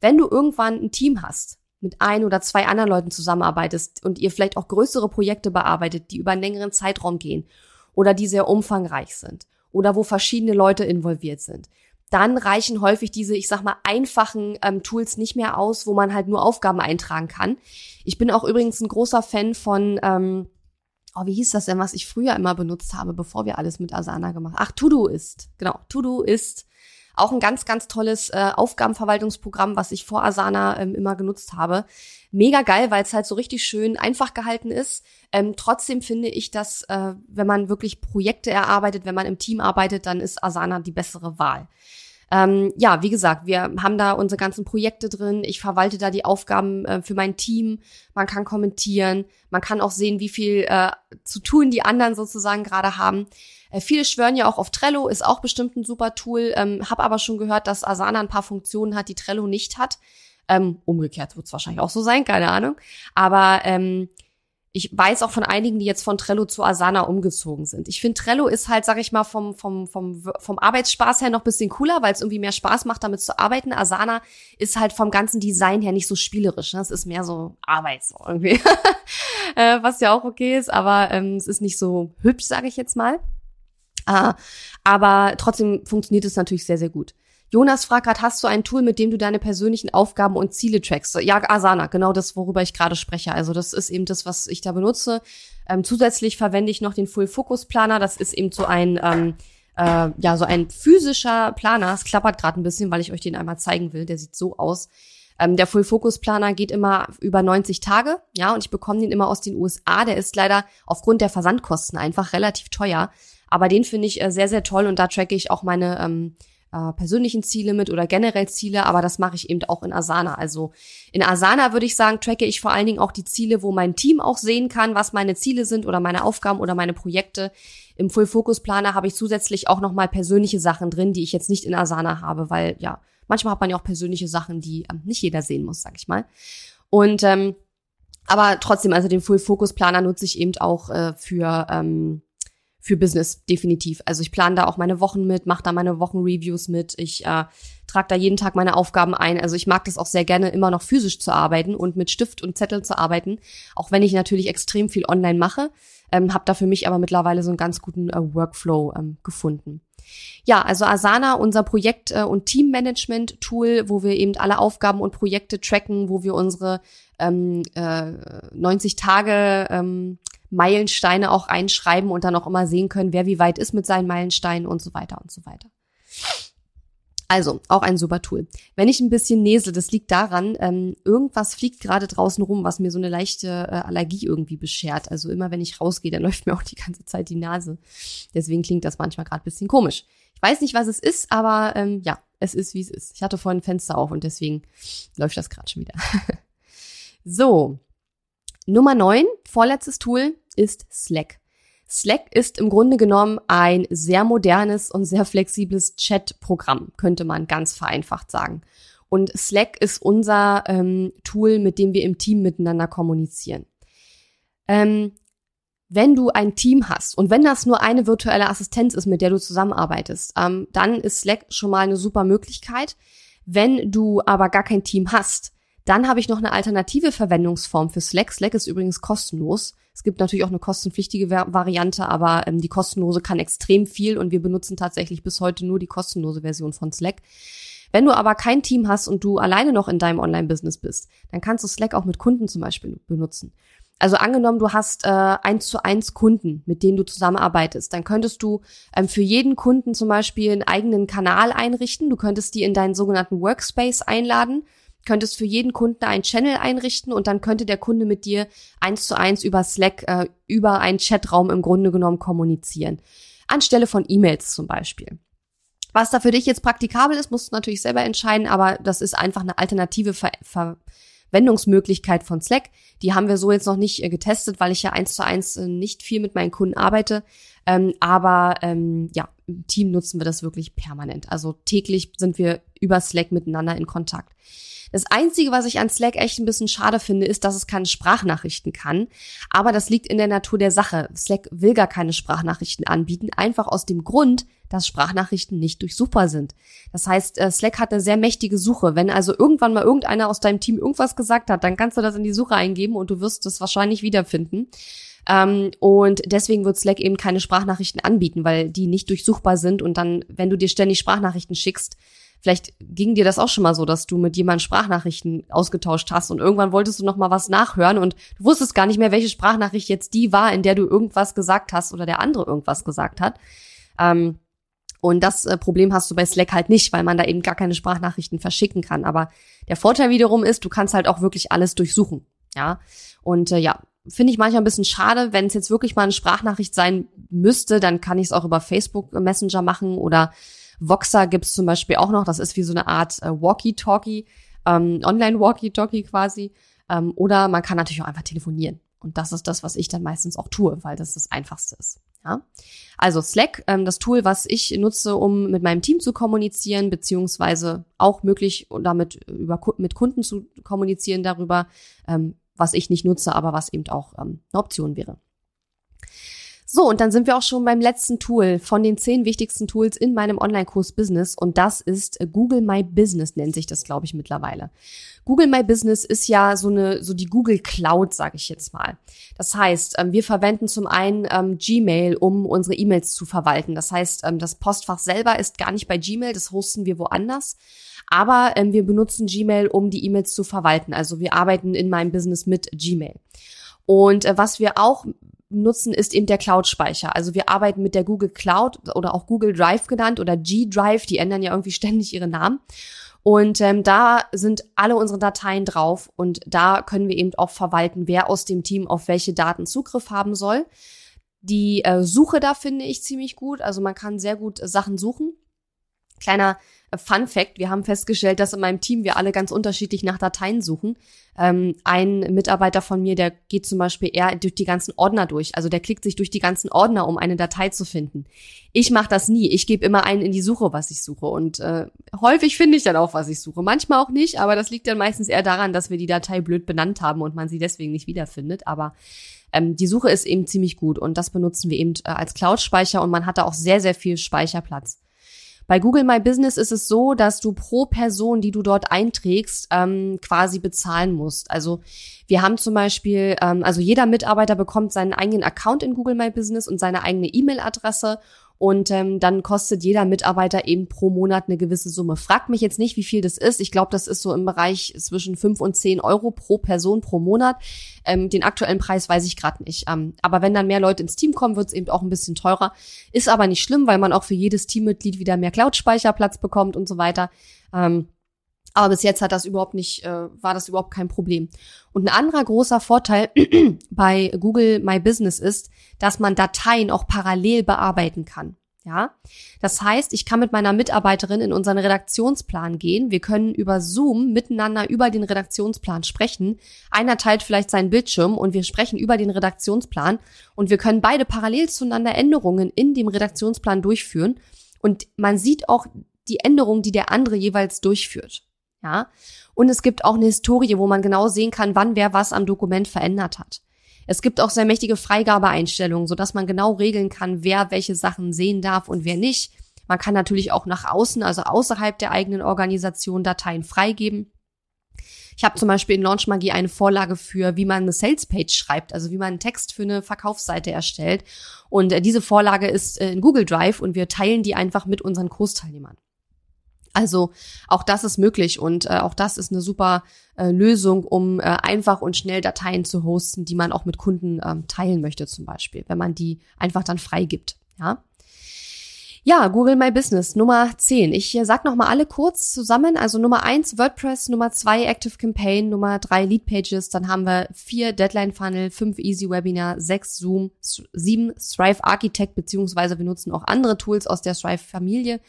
wenn du irgendwann ein Team hast, mit ein oder zwei anderen Leuten zusammenarbeitest und ihr vielleicht auch größere Projekte bearbeitet, die über einen längeren Zeitraum gehen oder die sehr umfangreich sind oder wo verschiedene Leute involviert sind, dann reichen häufig diese, ich sag mal, einfachen ähm, Tools nicht mehr aus, wo man halt nur Aufgaben eintragen kann. Ich bin auch übrigens ein großer Fan von ähm, oh, wie hieß das denn, was ich früher immer benutzt habe, bevor wir alles mit Asana gemacht haben? Ach, To-Do ist. Genau, To-Do ist auch ein ganz, ganz tolles äh, Aufgabenverwaltungsprogramm, was ich vor Asana ähm, immer genutzt habe. Mega geil, weil es halt so richtig schön einfach gehalten ist. Ähm, trotzdem finde ich, dass äh, wenn man wirklich Projekte erarbeitet, wenn man im Team arbeitet, dann ist Asana die bessere Wahl. Ähm, ja, wie gesagt, wir haben da unsere ganzen Projekte drin. Ich verwalte da die Aufgaben äh, für mein Team. Man kann kommentieren. Man kann auch sehen, wie viel äh, zu tun die anderen sozusagen gerade haben. Äh, viele schwören ja auch auf Trello, ist auch bestimmt ein super Tool. Ähm, hab aber schon gehört, dass Asana ein paar Funktionen hat, die Trello nicht hat. Ähm, umgekehrt wird es wahrscheinlich auch so sein, keine Ahnung. Aber ähm, ich weiß auch von einigen, die jetzt von Trello zu Asana umgezogen sind. Ich finde, Trello ist halt, sag ich mal, vom, vom, vom, vom Arbeitsspaß her noch bisschen cooler, weil es irgendwie mehr Spaß macht, damit zu arbeiten. Asana ist halt vom ganzen Design her nicht so spielerisch. Ne? Es ist mehr so Arbeit so irgendwie. äh, was ja auch okay ist, aber ähm, es ist nicht so hübsch, sage ich jetzt mal. Äh, aber trotzdem funktioniert es natürlich sehr, sehr gut. Jonas fragt gerade, hast du ein Tool, mit dem du deine persönlichen Aufgaben und Ziele trackst? Ja, Asana, genau das, worüber ich gerade spreche. Also das ist eben das, was ich da benutze. Ähm, zusätzlich verwende ich noch den Full Focus Planer. Das ist eben so ein ähm, äh, ja so ein physischer Planer. Es klappert gerade ein bisschen, weil ich euch den einmal zeigen will. Der sieht so aus. Ähm, der Full Focus Planer geht immer über 90 Tage, ja, und ich bekomme den immer aus den USA. Der ist leider aufgrund der Versandkosten einfach relativ teuer. Aber den finde ich äh, sehr, sehr toll und da tracke ich auch meine ähm, äh, persönlichen Ziele mit oder generell Ziele, aber das mache ich eben auch in Asana. Also in Asana würde ich sagen, tracke ich vor allen Dingen auch die Ziele, wo mein Team auch sehen kann, was meine Ziele sind oder meine Aufgaben oder meine Projekte. Im Full Focus Planer habe ich zusätzlich auch nochmal persönliche Sachen drin, die ich jetzt nicht in Asana habe, weil ja, manchmal hat man ja auch persönliche Sachen, die ähm, nicht jeder sehen muss, sag ich mal. Und ähm, aber trotzdem, also den Full Focus Planer nutze ich eben auch äh, für ähm, für Business, definitiv. Also ich plane da auch meine Wochen mit, mache da meine Wochenreviews mit, ich äh, trage da jeden Tag meine Aufgaben ein. Also ich mag das auch sehr gerne, immer noch physisch zu arbeiten und mit Stift und Zettel zu arbeiten, auch wenn ich natürlich extrem viel online mache, ähm, habe da für mich aber mittlerweile so einen ganz guten äh, Workflow ähm, gefunden. Ja, also Asana, unser Projekt- äh, und Teammanagement-Tool, wo wir eben alle Aufgaben und Projekte tracken, wo wir unsere ähm, äh, 90 Tage ähm, Meilensteine auch einschreiben und dann auch immer sehen können, wer wie weit ist mit seinen Meilensteinen und so weiter und so weiter. Also, auch ein super Tool. Wenn ich ein bisschen näsel, das liegt daran, ähm, irgendwas fliegt gerade draußen rum, was mir so eine leichte äh, Allergie irgendwie beschert. Also immer wenn ich rausgehe, dann läuft mir auch die ganze Zeit die Nase. Deswegen klingt das manchmal gerade bisschen komisch. Ich weiß nicht, was es ist, aber ähm, ja, es ist, wie es ist. Ich hatte vorhin ein Fenster auf und deswegen läuft das gerade schon wieder. so, Nummer 9, vorletztes Tool, ist Slack. Slack ist im Grunde genommen ein sehr modernes und sehr flexibles Chat-Programm, könnte man ganz vereinfacht sagen. Und Slack ist unser ähm, Tool, mit dem wir im Team miteinander kommunizieren. Ähm, wenn du ein Team hast und wenn das nur eine virtuelle Assistenz ist, mit der du zusammenarbeitest, ähm, dann ist Slack schon mal eine super Möglichkeit. Wenn du aber gar kein Team hast, dann habe ich noch eine alternative Verwendungsform für Slack. Slack ist übrigens kostenlos. Es gibt natürlich auch eine kostenpflichtige Variante, aber ähm, die kostenlose kann extrem viel und wir benutzen tatsächlich bis heute nur die kostenlose Version von Slack. Wenn du aber kein Team hast und du alleine noch in deinem Online-Business bist, dann kannst du Slack auch mit Kunden zum Beispiel benutzen. Also angenommen, du hast äh, eins zu eins Kunden, mit denen du zusammenarbeitest, dann könntest du ähm, für jeden Kunden zum Beispiel einen eigenen Kanal einrichten. Du könntest die in deinen sogenannten Workspace einladen könntest für jeden Kunden einen Channel einrichten und dann könnte der Kunde mit dir eins zu eins über Slack, äh, über einen Chatraum im Grunde genommen kommunizieren. Anstelle von E-Mails zum Beispiel. Was da für dich jetzt praktikabel ist, musst du natürlich selber entscheiden, aber das ist einfach eine alternative Ver Verwendungsmöglichkeit von Slack. Die haben wir so jetzt noch nicht äh, getestet, weil ich ja eins zu eins äh, nicht viel mit meinen Kunden arbeite. Ähm, aber ähm, ja, im Team nutzen wir das wirklich permanent. Also täglich sind wir über Slack miteinander in Kontakt. Das Einzige, was ich an Slack echt ein bisschen schade finde, ist, dass es keine Sprachnachrichten kann. Aber das liegt in der Natur der Sache. Slack will gar keine Sprachnachrichten anbieten, einfach aus dem Grund, dass Sprachnachrichten nicht durchsuchbar sind. Das heißt, äh, Slack hat eine sehr mächtige Suche. Wenn also irgendwann mal irgendeiner aus deinem Team irgendwas gesagt hat, dann kannst du das in die Suche eingeben und du wirst es wahrscheinlich wiederfinden. Ähm, und deswegen wird Slack eben keine Sprachnachrichten anbieten, weil die nicht durchsuchbar sind. Und dann, wenn du dir ständig Sprachnachrichten schickst, Vielleicht ging dir das auch schon mal so, dass du mit jemandem Sprachnachrichten ausgetauscht hast und irgendwann wolltest du noch mal was nachhören und du wusstest gar nicht mehr, welche Sprachnachricht jetzt die war, in der du irgendwas gesagt hast oder der andere irgendwas gesagt hat. Ähm, und das äh, Problem hast du bei Slack halt nicht, weil man da eben gar keine Sprachnachrichten verschicken kann. Aber der Vorteil wiederum ist, du kannst halt auch wirklich alles durchsuchen. Ja. Und äh, ja, finde ich manchmal ein bisschen schade, wenn es jetzt wirklich mal eine Sprachnachricht sein müsste, dann kann ich es auch über Facebook Messenger machen oder Voxer gibt's zum Beispiel auch noch. Das ist wie so eine Art äh, Walkie-Talkie, ähm, Online-Walkie-Talkie quasi. Ähm, oder man kann natürlich auch einfach telefonieren. Und das ist das, was ich dann meistens auch tue, weil das das Einfachste ist. Ja? Also Slack, ähm, das Tool, was ich nutze, um mit meinem Team zu kommunizieren, beziehungsweise auch möglich damit über mit Kunden zu kommunizieren darüber, ähm, was ich nicht nutze, aber was eben auch ähm, eine Option wäre. So, und dann sind wir auch schon beim letzten Tool von den zehn wichtigsten Tools in meinem Online-Kurs Business und das ist äh, Google My Business, nennt sich das, glaube ich, mittlerweile. Google My Business ist ja so eine, so die Google Cloud, sage ich jetzt mal. Das heißt, ähm, wir verwenden zum einen ähm, Gmail, um unsere E-Mails zu verwalten. Das heißt, ähm, das Postfach selber ist gar nicht bei Gmail, das hosten wir woanders. Aber ähm, wir benutzen Gmail, um die E-Mails zu verwalten. Also wir arbeiten in meinem Business mit Gmail. Und äh, was wir auch nutzen, ist eben der Cloud-Speicher. Also wir arbeiten mit der Google Cloud oder auch Google Drive genannt oder G-Drive, die ändern ja irgendwie ständig ihre Namen. Und ähm, da sind alle unsere Dateien drauf und da können wir eben auch verwalten, wer aus dem Team auf welche Daten Zugriff haben soll. Die äh, Suche da finde ich ziemlich gut. Also man kann sehr gut äh, Sachen suchen. Kleiner Fun Fact, wir haben festgestellt, dass in meinem Team wir alle ganz unterschiedlich nach Dateien suchen. Ähm, ein Mitarbeiter von mir, der geht zum Beispiel eher durch die ganzen Ordner durch. Also der klickt sich durch die ganzen Ordner, um eine Datei zu finden. Ich mache das nie. Ich gebe immer einen in die Suche, was ich suche. Und äh, häufig finde ich dann auch, was ich suche. Manchmal auch nicht, aber das liegt dann meistens eher daran, dass wir die Datei blöd benannt haben und man sie deswegen nicht wiederfindet. Aber ähm, die Suche ist eben ziemlich gut und das benutzen wir eben äh, als Cloud-Speicher und man hat da auch sehr, sehr viel Speicherplatz. Bei Google My Business ist es so, dass du pro Person, die du dort einträgst, ähm, quasi bezahlen musst. Also wir haben zum Beispiel, ähm, also jeder Mitarbeiter bekommt seinen eigenen Account in Google My Business und seine eigene E-Mail-Adresse und ähm, dann kostet jeder Mitarbeiter eben pro Monat eine gewisse Summe. Fragt mich jetzt nicht, wie viel das ist. Ich glaube, das ist so im Bereich zwischen fünf und zehn Euro pro Person pro Monat. Ähm, den aktuellen Preis weiß ich gerade nicht. Ähm, aber wenn dann mehr Leute ins Team kommen, wird es eben auch ein bisschen teurer. Ist aber nicht schlimm, weil man auch für jedes Teammitglied wieder mehr Cloud-Speicherplatz bekommt und so weiter. Ähm, aber bis jetzt hat das überhaupt nicht, äh, war das überhaupt kein Problem. Und ein anderer großer Vorteil bei Google My Business ist, dass man Dateien auch parallel bearbeiten kann. Ja, das heißt, ich kann mit meiner Mitarbeiterin in unseren Redaktionsplan gehen. Wir können über Zoom miteinander über den Redaktionsplan sprechen. Einer teilt vielleicht seinen Bildschirm und wir sprechen über den Redaktionsplan und wir können beide parallel zueinander Änderungen in dem Redaktionsplan durchführen. Und man sieht auch die Änderungen, die der andere jeweils durchführt. Ja. Und es gibt auch eine Historie, wo man genau sehen kann, wann wer was am Dokument verändert hat. Es gibt auch sehr mächtige Freigabeeinstellungen, sodass man genau regeln kann, wer welche Sachen sehen darf und wer nicht. Man kann natürlich auch nach außen, also außerhalb der eigenen Organisation Dateien freigeben. Ich habe zum Beispiel in Launchmagie eine Vorlage für, wie man eine Salespage schreibt, also wie man einen Text für eine Verkaufsseite erstellt. Und äh, diese Vorlage ist äh, in Google Drive und wir teilen die einfach mit unseren Kursteilnehmern. Also auch das ist möglich und äh, auch das ist eine super äh, Lösung, um äh, einfach und schnell Dateien zu hosten, die man auch mit Kunden ähm, teilen möchte zum Beispiel, wenn man die einfach dann freigibt. Ja. Ja, Google My Business Nummer 10. Ich äh, sag noch mal alle kurz zusammen. Also Nummer 1 WordPress, Nummer 2 Active Campaign, Nummer 3 Lead Pages, dann haben wir 4 Deadline Funnel, 5 Easy Webinar, 6 Zoom, 7 Thrive Architect, beziehungsweise wir nutzen auch andere Tools aus der Thrive Familie.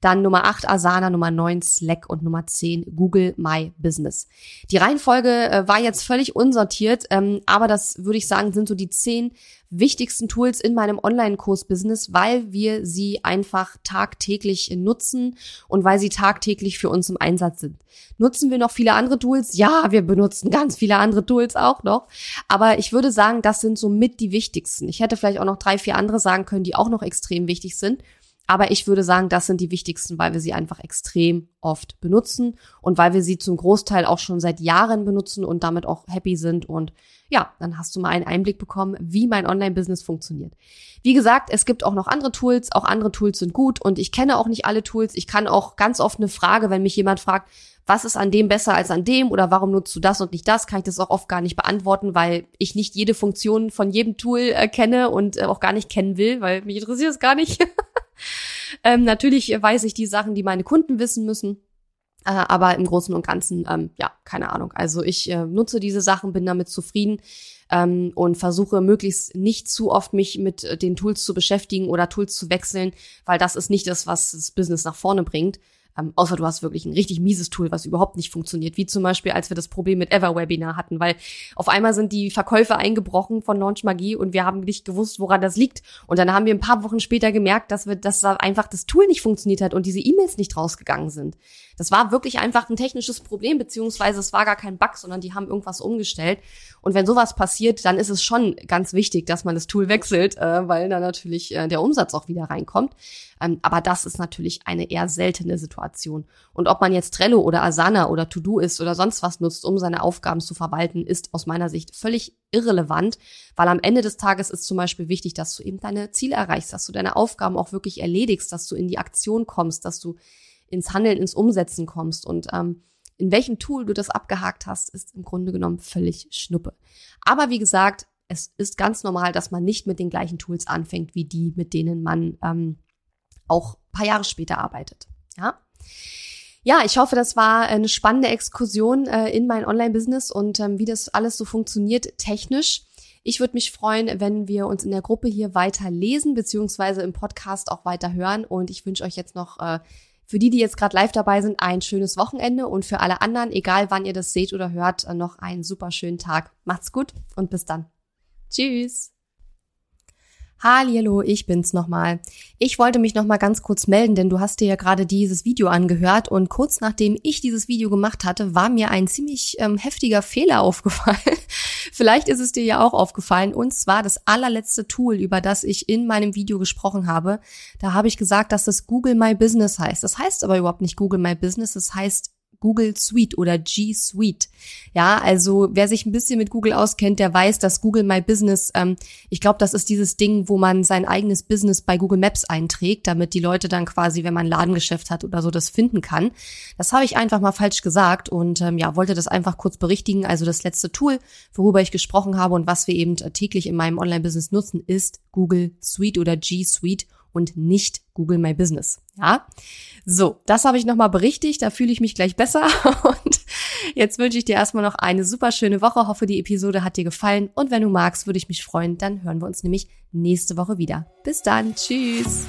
Dann Nummer 8 Asana, Nummer 9 Slack und Nummer 10 Google My Business. Die Reihenfolge äh, war jetzt völlig unsortiert, ähm, aber das würde ich sagen, sind so die 10 wichtigsten Tools in meinem Online-Kurs-Business, weil wir sie einfach tagtäglich nutzen und weil sie tagtäglich für uns im Einsatz sind. Nutzen wir noch viele andere Tools? Ja, wir benutzen ganz viele andere Tools auch noch. Aber ich würde sagen, das sind so mit die wichtigsten. Ich hätte vielleicht auch noch drei, vier andere sagen können, die auch noch extrem wichtig sind. Aber ich würde sagen, das sind die wichtigsten, weil wir sie einfach extrem oft benutzen und weil wir sie zum Großteil auch schon seit Jahren benutzen und damit auch happy sind. Und ja, dann hast du mal einen Einblick bekommen, wie mein Online-Business funktioniert. Wie gesagt, es gibt auch noch andere Tools. Auch andere Tools sind gut und ich kenne auch nicht alle Tools. Ich kann auch ganz oft eine Frage, wenn mich jemand fragt, was ist an dem besser als an dem oder warum nutzt du das und nicht das, kann ich das auch oft gar nicht beantworten, weil ich nicht jede Funktion von jedem Tool äh, kenne und äh, auch gar nicht kennen will, weil mich interessiert es gar nicht. ähm, natürlich weiß ich die Sachen, die meine Kunden wissen müssen. Äh, aber im Großen und Ganzen, ähm, ja, keine Ahnung. Also ich äh, nutze diese Sachen, bin damit zufrieden ähm, und versuche möglichst nicht zu oft mich mit äh, den Tools zu beschäftigen oder Tools zu wechseln, weil das ist nicht das, was das Business nach vorne bringt. Ähm, außer du hast wirklich ein richtig mieses Tool, was überhaupt nicht funktioniert, wie zum Beispiel, als wir das Problem mit Everwebinar hatten, weil auf einmal sind die Verkäufe eingebrochen von Launch Magie und wir haben nicht gewusst, woran das liegt. Und dann haben wir ein paar Wochen später gemerkt, dass wir, dass da einfach das Tool nicht funktioniert hat und diese E-Mails nicht rausgegangen sind. Das war wirklich einfach ein technisches Problem, beziehungsweise es war gar kein Bug, sondern die haben irgendwas umgestellt. Und wenn sowas passiert, dann ist es schon ganz wichtig, dass man das Tool wechselt, äh, weil dann natürlich äh, der Umsatz auch wieder reinkommt. Ähm, aber das ist natürlich eine eher seltene Situation. Und ob man jetzt Trello oder Asana oder To-Do ist oder sonst was nutzt, um seine Aufgaben zu verwalten, ist aus meiner Sicht völlig irrelevant, weil am Ende des Tages ist zum Beispiel wichtig, dass du eben deine Ziele erreichst, dass du deine Aufgaben auch wirklich erledigst, dass du in die Aktion kommst, dass du ins Handeln, ins Umsetzen kommst. Und ähm, in welchem Tool du das abgehakt hast, ist im Grunde genommen völlig Schnuppe. Aber wie gesagt, es ist ganz normal, dass man nicht mit den gleichen Tools anfängt, wie die, mit denen man ähm, auch paar Jahre später arbeitet. Ja. Ja, ich hoffe, das war eine spannende Exkursion äh, in mein Online-Business und ähm, wie das alles so funktioniert technisch. Ich würde mich freuen, wenn wir uns in der Gruppe hier weiter lesen, beziehungsweise im Podcast auch weiter hören. Und ich wünsche euch jetzt noch äh, für die, die jetzt gerade live dabei sind, ein schönes Wochenende und für alle anderen, egal wann ihr das seht oder hört, noch einen super schönen Tag. Macht's gut und bis dann. Tschüss. Hallo, ich bin's nochmal. Ich wollte mich nochmal ganz kurz melden, denn du hast dir ja gerade dieses Video angehört und kurz nachdem ich dieses Video gemacht hatte, war mir ein ziemlich ähm, heftiger Fehler aufgefallen. Vielleicht ist es dir ja auch aufgefallen und zwar das allerletzte Tool, über das ich in meinem Video gesprochen habe. Da habe ich gesagt, dass das Google My Business heißt. Das heißt aber überhaupt nicht Google My Business, das heißt Google Suite oder G Suite. Ja, also wer sich ein bisschen mit Google auskennt, der weiß, dass Google My Business, ähm, ich glaube, das ist dieses Ding, wo man sein eigenes Business bei Google Maps einträgt, damit die Leute dann quasi, wenn man ein Ladengeschäft hat oder so, das finden kann. Das habe ich einfach mal falsch gesagt und ähm, ja, wollte das einfach kurz berichtigen. Also das letzte Tool, worüber ich gesprochen habe und was wir eben täglich in meinem Online-Business nutzen, ist Google Suite oder G Suite und nicht Google My Business. Ja, so, das habe ich nochmal berichtigt. Da fühle ich mich gleich besser. Und jetzt wünsche ich dir erstmal noch eine super schöne Woche. Hoffe, die Episode hat dir gefallen. Und wenn du magst, würde ich mich freuen. Dann hören wir uns nämlich nächste Woche wieder. Bis dann. Tschüss.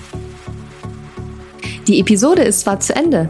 Die Episode ist zwar zu Ende,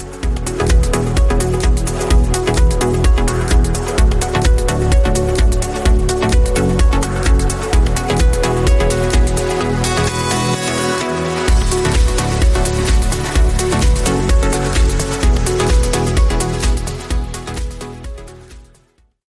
Bye.